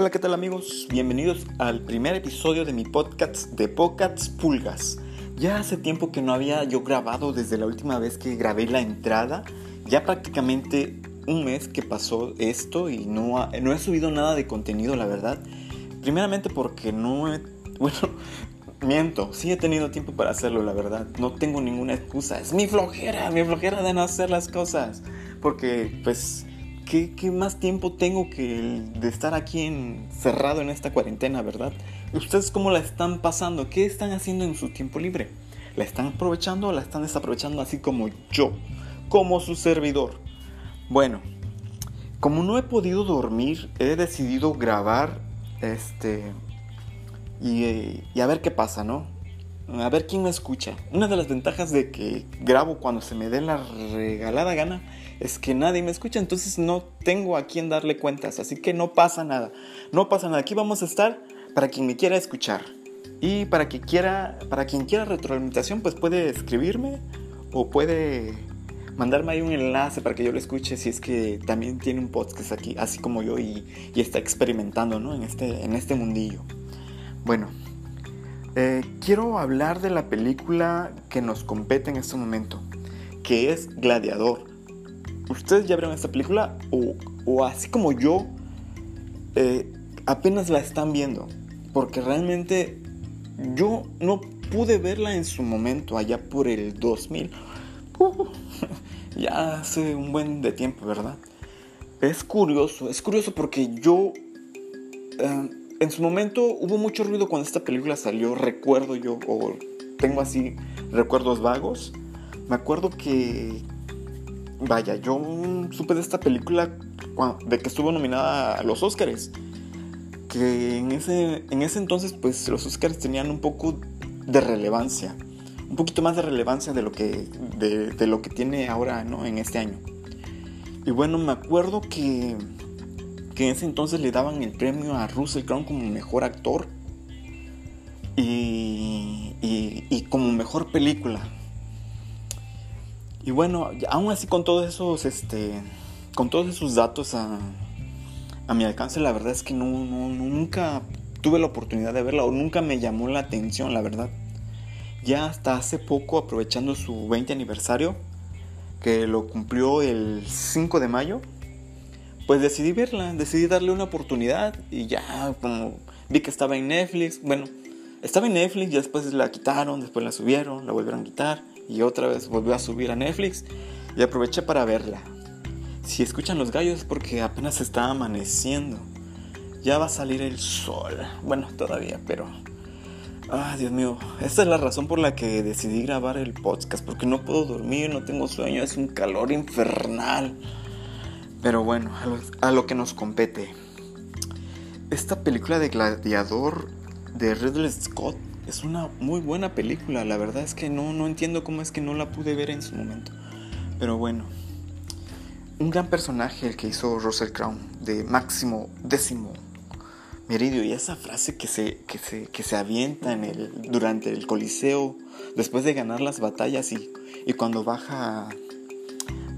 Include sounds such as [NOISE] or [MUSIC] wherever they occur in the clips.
Hola, ¿qué tal amigos? Bienvenidos al primer episodio de mi podcast de Pocats Pulgas. Ya hace tiempo que no había yo grabado desde la última vez que grabé la entrada. Ya prácticamente un mes que pasó esto y no, no he subido nada de contenido, la verdad. Primeramente porque no he... [LAUGHS] Bueno, miento, sí he tenido tiempo para hacerlo, la verdad. No tengo ninguna excusa. Es mi flojera, mi flojera de no hacer las cosas. Porque, pues, ¿qué, más tiempo tengo que de estar aquí encerrado en esta cuarentena, verdad? ¿Ustedes cómo la están pasando? ¿Qué están haciendo en su tiempo libre? ¿La están aprovechando o la están desaprovechando así como yo, como su servidor? Bueno, como no he podido dormir, he decidido grabar este y, y a ver qué pasa, ¿no? A ver quién me escucha. Una de las ventajas de que grabo cuando se me dé la regalada gana es que nadie me escucha, entonces no tengo a quién darle cuentas, así que no pasa nada, no pasa nada, aquí vamos a estar para quien me quiera escuchar. Y para, que quiera, para quien quiera retroalimentación, pues puede escribirme o puede mandarme ahí un enlace para que yo lo escuche si es que también tiene un podcast aquí, así como yo, y, está experimentando ¿no? en, este, en este mundillo. Bueno, eh, quiero hablar de la película que nos compete en este momento, que es Gladiador. ¿Ustedes ya vieron esta película? O, así como yo, eh, apenas la están viendo. Porque realmente yo no pude verla en su momento, allá por el 2000. Uh, [LAUGHS] ya hace un buen de tiempo, ¿verdad? Es curioso, es curioso porque yo... Eh, en su momento hubo mucho ruido cuando esta película salió, recuerdo yo, o tengo así recuerdos vagos. Me acuerdo que, Vaya, yo supe de esta película de que estuvo nominada a los Oscars. Que en ese, en ese entonces, pues los Oscars tenían un poco de relevancia. Un poquito más de relevancia de lo que, de, lo que tiene ahora, ¿no? En este año. Y bueno, me acuerdo que, que en ese entonces le daban el premio a Russell Crowe como mejor actor. Y, y, y como mejor película. Y bueno, aún así con todos esos, este, con todos esos datos a, a mi alcance, la verdad es que no, nunca tuve la oportunidad de verla o nunca me llamó la atención, la verdad. Ya hasta hace poco, aprovechando su 20 aniversario, que lo cumplió el 5 de mayo, pues decidí verla, decidí darle una oportunidad y ya como vi que estaba en Netflix, bueno, estaba en Netflix, y después la quitaron, después la subieron, la volvieron a quitar y otra vez volvió a subir a Netflix y aproveché para verla. Si escuchan los gallos es porque apenas está amaneciendo. Ya va a salir el sol. Bueno, todavía, pero... Ah, Dios mío. Esta es la razón por la que decidí grabar el podcast. Porque no puedo dormir, no tengo sueño, es un calor infernal. Pero bueno, a lo, a lo que nos compete. Esta película de Gladiador de Ridley Scott es una muy buena película. La verdad es que no, no entiendo cómo es que no la pude ver en su momento. Pero bueno, un gran personaje el que hizo Russell Crown de máximo décimo meridio y esa frase que se, que se, que se avienta en el, durante el coliseo después de ganar las batallas y, y cuando baja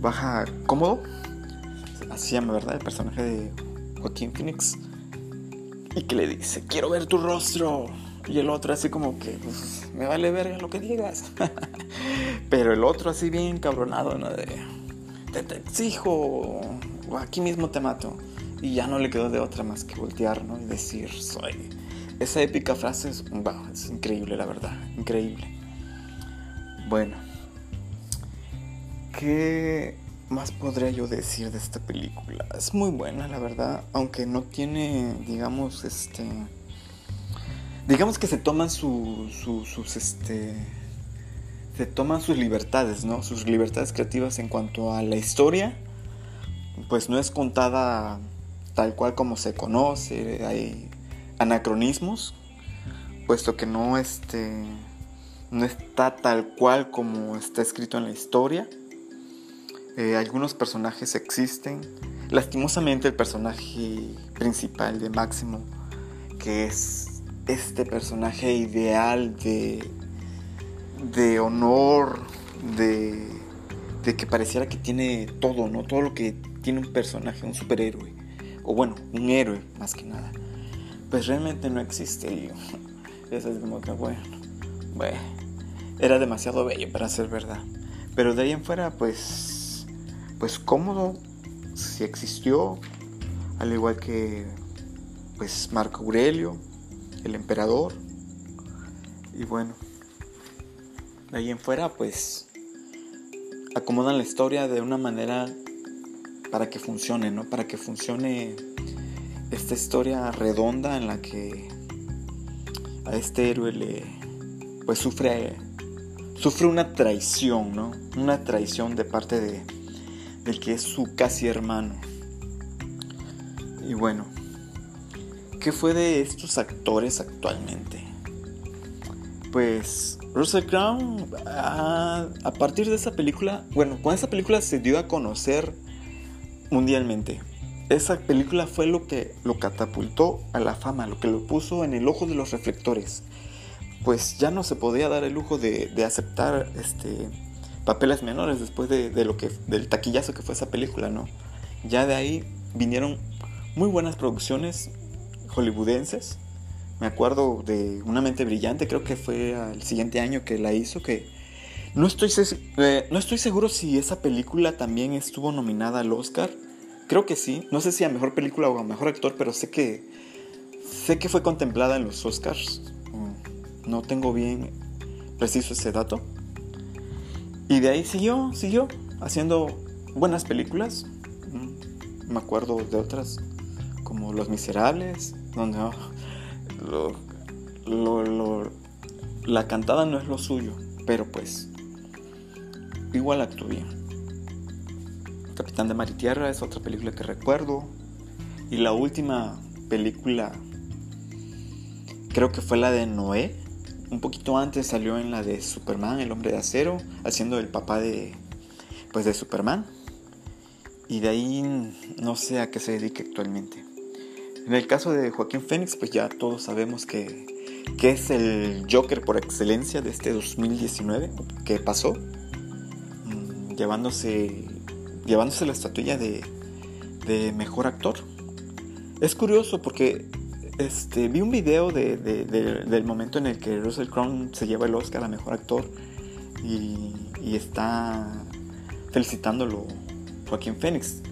baja cómodo así llama verdad el personaje de Joaquín Phoenix y que le dice quiero ver tu rostro y el otro así como que, pues, me vale verga lo que digas. [LAUGHS] Pero el otro así bien cabronado, ¿no? De, te, exijo, o aquí mismo te mato. Y ya no le quedó de otra más que voltear, ¿no? Y decir, soy. Esa épica frase es, wow, es increíble, la verdad. Increíble. Bueno. ¿Qué más podría yo decir de esta película? Es muy buena, la verdad. Aunque no tiene, digamos, este digamos que se toman sus, este, se toman sus libertades, ¿no? Sus libertades creativas en cuanto a la historia, pues no es contada tal cual como se conoce, hay anacronismos, puesto que no, este, no está tal cual como está escrito en la historia. Eh, algunos personajes existen. Lastimosamente el personaje principal de Máximo, que es este personaje ideal de, de honor, de, de que pareciera que tiene todo, ¿no? Todo lo que tiene un personaje, un superhéroe, o bueno, un héroe más que nada. pues realmente no existe. Y [LAUGHS] eso es como que, bueno, bueno, era demasiado bello para ser verdad. Pero de ahí en fuera, pues, pues cómodo, si existió, al igual que, pues, Marco Aurelio, el emperador. Y bueno, de ahí en fuera, pues, acomodan la historia de una manera para que funcione, ¿no? Para que funcione esta historia redonda en la que a este héroe le pues sufre sufre una traición, ¿no? Una traición de parte de del que es su casi hermano. Y bueno, ¿qué fue de estos actores actualmente? Pues Russell Crowe a, a partir de esa película, bueno, con esa película se dio a conocer mundialmente. Esa película fue lo que lo catapultó a la fama, lo que lo puso en el ojo de los reflectores. Pues ya no se podía dar el lujo de, aceptar este, papeles menores después de, lo que, del taquillazo que fue esa película, ¿no? Ya de ahí vinieron muy buenas producciones hollywoodenses. Me acuerdo de Una mente brillante, creo que fue el siguiente año que la hizo, que no estoy, eh, no estoy seguro si esa película también estuvo nominada al Oscar. Creo que sí. No sé si a mejor película o a mejor actor, pero sé que sé que fue contemplada en los Oscars. Mm, no tengo bien preciso ese dato. Y de ahí siguió, siguió haciendo buenas películas. Mm, me acuerdo de otras como Los Miserables, donde oh, la cantada no es lo suyo, pero pues igual actuó bien. Capitán de Mar y Tierra es otra película que recuerdo. Y la última película creo que fue la de Noé. Un poquito antes salió en la de Superman, el hombre de acero, haciendo el papá de pues de Superman. Y de ahí no sé a qué se dedica actualmente. En el caso de Joaquín Phoenix, pues ya todos sabemos que, que es el Joker por excelencia de este 2019 que pasó llevándose, llevándose la estatuilla de, de mejor actor. Es curioso porque este, vi un video de, del momento en el que Russell Crowe se lleva el Oscar a mejor actor y, y está felicitándolo Joaquín Phoenix.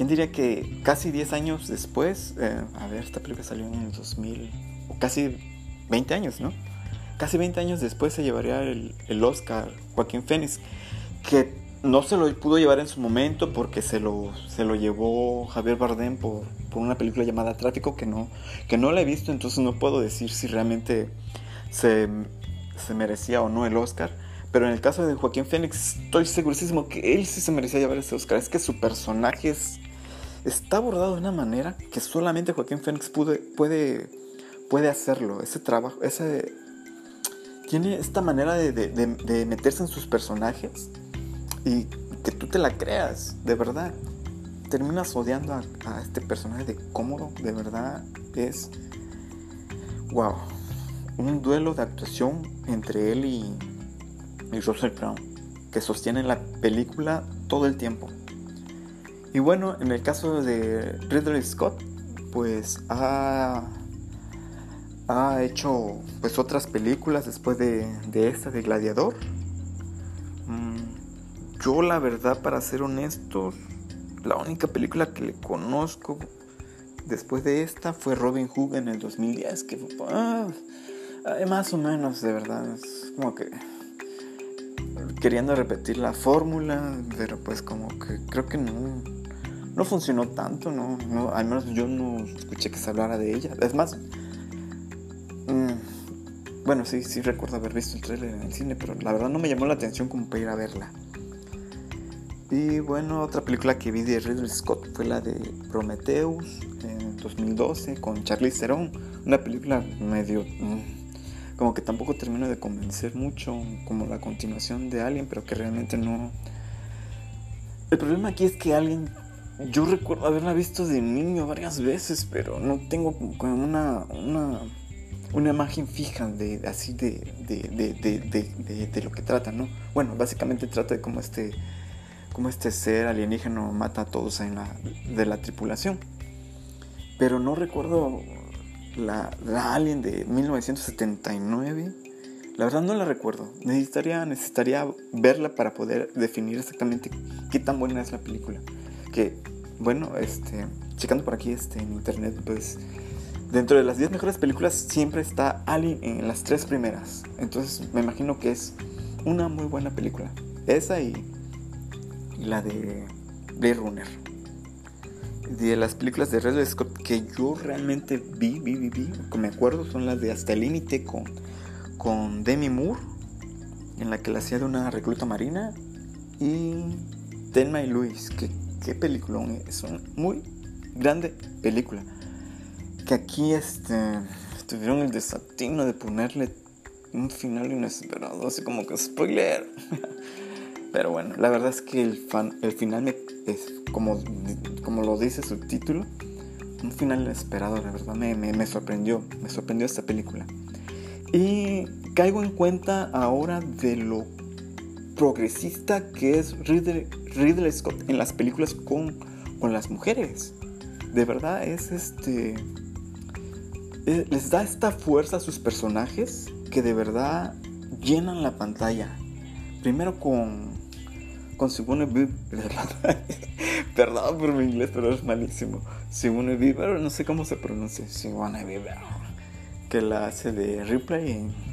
¿Quién diría que casi 10 años después, eh, a ver, esta película salió en el 2000, o casi 20 años, ¿no? Casi 20 años después se llevaría el, el Oscar Joaquín Phoenix que no se lo pudo llevar en su momento porque se lo, se lo llevó Javier Bardem por, por, una película llamada Tráfico que no, que no la he visto, entonces no puedo decir si realmente se, se merecía o no el Oscar. Pero en el caso de Joaquín Phoenix estoy segurísimo que él sí se merecía llevar ese Oscar. Es que su personaje está abordado de una manera que solamente Joaquín Phoenix puede, puede, puede hacerlo. Ese trabajo, ese, tiene esta manera de, de, meterse en sus personajes y que tú te la creas, de verdad. Terminas odiando a, este personaje de cómodo, de verdad es. ¡Wow! Un duelo de actuación entre él y, y Russell Crowe, que sostiene la película todo el tiempo. Y bueno, en el caso de Ridley Scott, pues ha, ha hecho pues otras películas después de, de esta de Gladiador. Yo la verdad, para ser honesto, la única película que le conozco después de esta fue Robin Hood en el 2010, que ah, más o menos, de verdad, como que queriendo repetir la fórmula, pero pues como que creo que no, no funcionó tanto, no, no, al menos yo no escuché que se hablara de ella. Es más, mm, bueno, sí, sí recuerdo haber visto el trailer en el cine, pero la verdad no me llamó la atención como para ir a verla. Y bueno, otra película que vi de Ridley Scott fue la de Prometheus en 2012 con Charlize Theron. Una película medio... Mm, como que tampoco termino de convencer mucho, como la continuación de Alien, pero que realmente no... El problema aquí es que Alien... Yo recuerdo haberla visto de niño varias veces, pero no tengo una, una, una imagen fija de así de, de, de, de, lo que trata, ¿no? Bueno, básicamente trata de como este como este ser alienígena mata a todos en la, de la tripulación. Pero no recuerdo la, la Alien de 1979. La verdad no la recuerdo. Necesitaría, necesitaría verla para poder definir exactamente qué tan buena es la película. Que, bueno, este, checando por aquí este, en internet, pues dentro de las 10 mejores películas siempre está Alien en las tres primeras. Entonces me imagino que es una muy buena película. Esa y, la de Blade Runner. De las películas de Ridley Scott que yo realmente vi, vi, vi, vi, que me acuerdo, son las de Hasta el Límite con, con Demi Moore, en la que la hacía de una recluta marina, y Telma y Luis, que qué película, es una muy grande película. Que aquí este, tuvieron el desatino de ponerle un final inesperado, así como que spoiler. [LAUGHS] Pero bueno, la verdad es que el, fan, el final me, es como, como lo dice su título, un final inesperado, la verdad me, me, sorprendió, me sorprendió esta película. Y caigo en cuenta ahora de lo progresista que es Ridley, Scott en las películas con, con las mujeres. De verdad es este... Eh, les da esta fuerza a sus personajes que de verdad llenan la pantalla. Primero con con Simone Vive. [LAUGHS] Perdón por mi inglés, pero es malísimo. Simone Vive, no sé cómo se pronuncia. Simone Vive. Que la hace de Ripley en,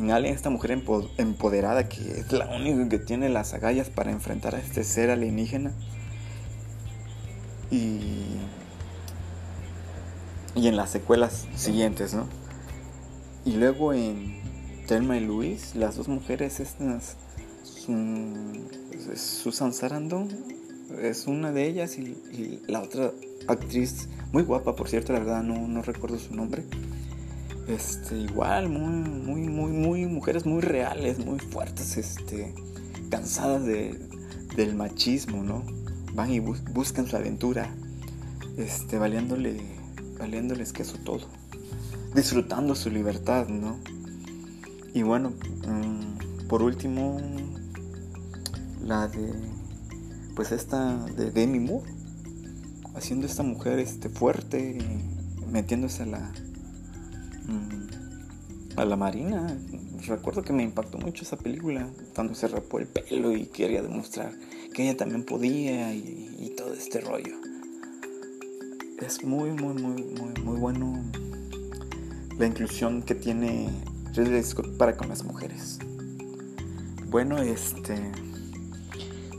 en Alien, esta mujer empoderada que es la única que tiene las agallas para enfrentar a este ser alienígena. Y. Y en las secuelas siguientes, ¿no? Y luego en Thelma y Luis, las dos mujeres estas Susan Sarandon es una de ellas y, la otra actriz muy guapa por cierto la verdad no, no recuerdo su nombre este igual muy muy muy muy mujeres muy reales muy fuertes este cansadas de, del machismo no van y buscan su aventura este valiéndole valiéndoles queso todo disfrutando su libertad no y bueno mm, por último la de pues esta de Demi Moore haciendo esta mujer este fuerte metiéndose a la a la marina. Recuerdo que me impactó mucho esa película cuando se rapó el pelo y quería demostrar que ella también podía y, todo este rollo. Es muy muy muy muy muy bueno la inclusión que tiene Ridley Scott para con las mujeres. Bueno este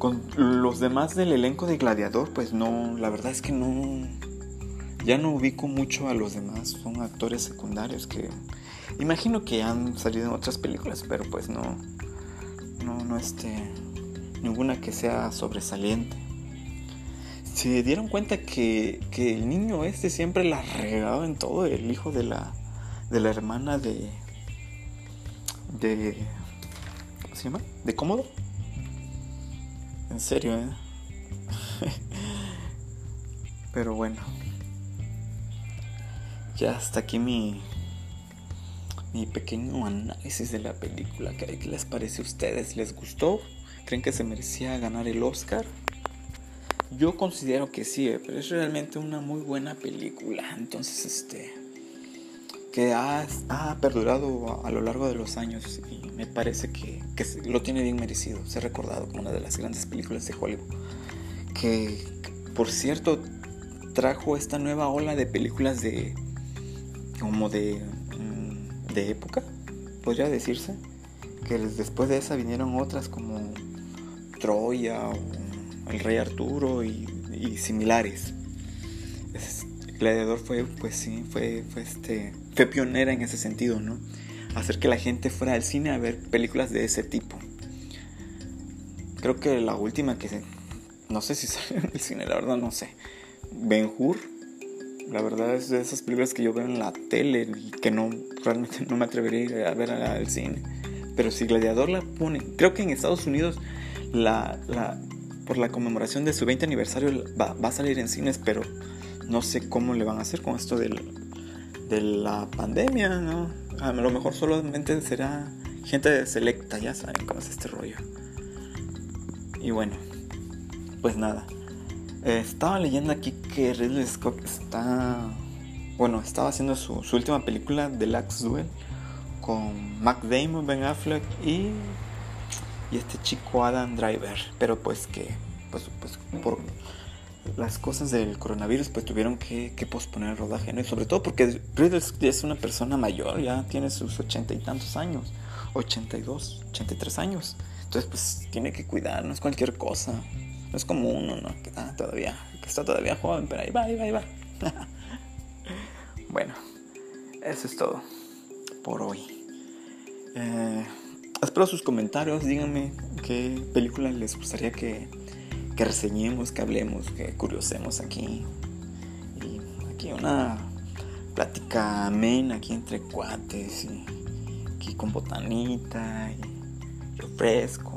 con los demás del elenco de Gladiador, pues no, la verdad es que no, ya no ubico mucho a los demás, son actores secundarios que imagino que han salido en otras películas, pero pues no, no, no este, ninguna que sea sobresaliente. Se dieron cuenta que, que el niño este siempre la regaba en todo, el hijo de la, de la hermana de, de, ¿cómo se llama? De Cómodo. En serio, ¿eh? [LAUGHS] Pero bueno. Ya hasta aquí mi, mi pequeño análisis de la película. ¿Qué les parece a ustedes? ¿Les gustó? ¿Creen que se merecía ganar el Oscar? Yo considero que sí, pero es realmente una muy buena película. Entonces, este que ha, perdurado a, lo largo de los años y me parece que, lo tiene bien merecido. Se ha recordado como una de las grandes películas de Hollywood. Que, por cierto, trajo esta nueva ola de películas de. Como de. Mm, de época, podría decirse. Que después de esa vinieron otras como Troya o El Rey Arturo y, similares. Gladiador fue, pues sí, fue, fue, este, fue pionera en ese sentido, ¿no? Hacer que la gente fuera al cine a ver películas de ese tipo. Creo que la última que se, no sé si [LAUGHS] salió en el cine, la verdad no sé. Ben Hur, la verdad es de esas películas que yo veo en la tele y que no realmente no me atrevería a ver al cine. Pero si Gladiador la pone, creo que en Estados Unidos la, la por la conmemoración de su 20 aniversario va, va a salir en cines, pero no sé cómo le van a hacer con esto de la pandemia, ¿no? A lo mejor solamente será gente selecta, ya saben cómo es este rollo. Y bueno, pues nada. Estaba leyendo aquí que Ridley Scott está bueno, estaba haciendo su, su última película, The Last Duel, con Mac Damon, Ben Affleck y, y este chico Adam Driver. Pero pues que, pues, pues por las cosas del coronavirus, pues tuvieron que, que posponer el rodaje, ¿no? Y sobre todo porque Ridley es una persona mayor, ya tiene sus ochenta y tantos años, 82, 83 años. Entonces, pues tiene que cuidar, no es cualquier cosa. No es como uno, ¿no? Que está todavía, que está todavía joven, pero ahí va, ahí va, ahí va. [LAUGHS] bueno, eso es todo por hoy. Eh, espero sus comentarios, díganme qué película les gustaría que, que reseñemos, que hablemos, que curiosemos aquí. Y aquí una plática amena aquí entre cuates y aquí con botanita y refresco.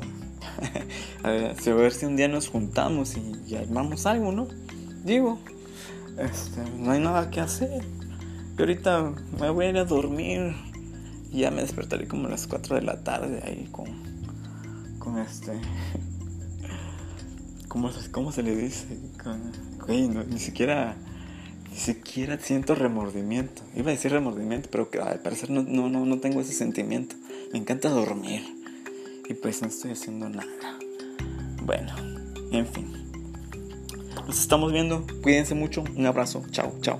[LAUGHS] a, ver, a ver si un día nos juntamos y, armamos algo, ¿no? Digo, este, no hay nada que hacer. Y ahorita me voy a ir a dormir. Y ya me despertaré como a las 4 de la tarde ahí con, con este... [LAUGHS] ¿Cómo, cómo se le dice? ni siquiera... Ni siquiera siento remordimiento. Iba a decir remordimiento, pero que al parecer no, no, no, no tengo ese sentimiento. Me encanta dormir. Y pues no estoy haciendo nada. Bueno, en fin. Nos estamos viendo. Cuídense mucho. Un abrazo. Chao, chao.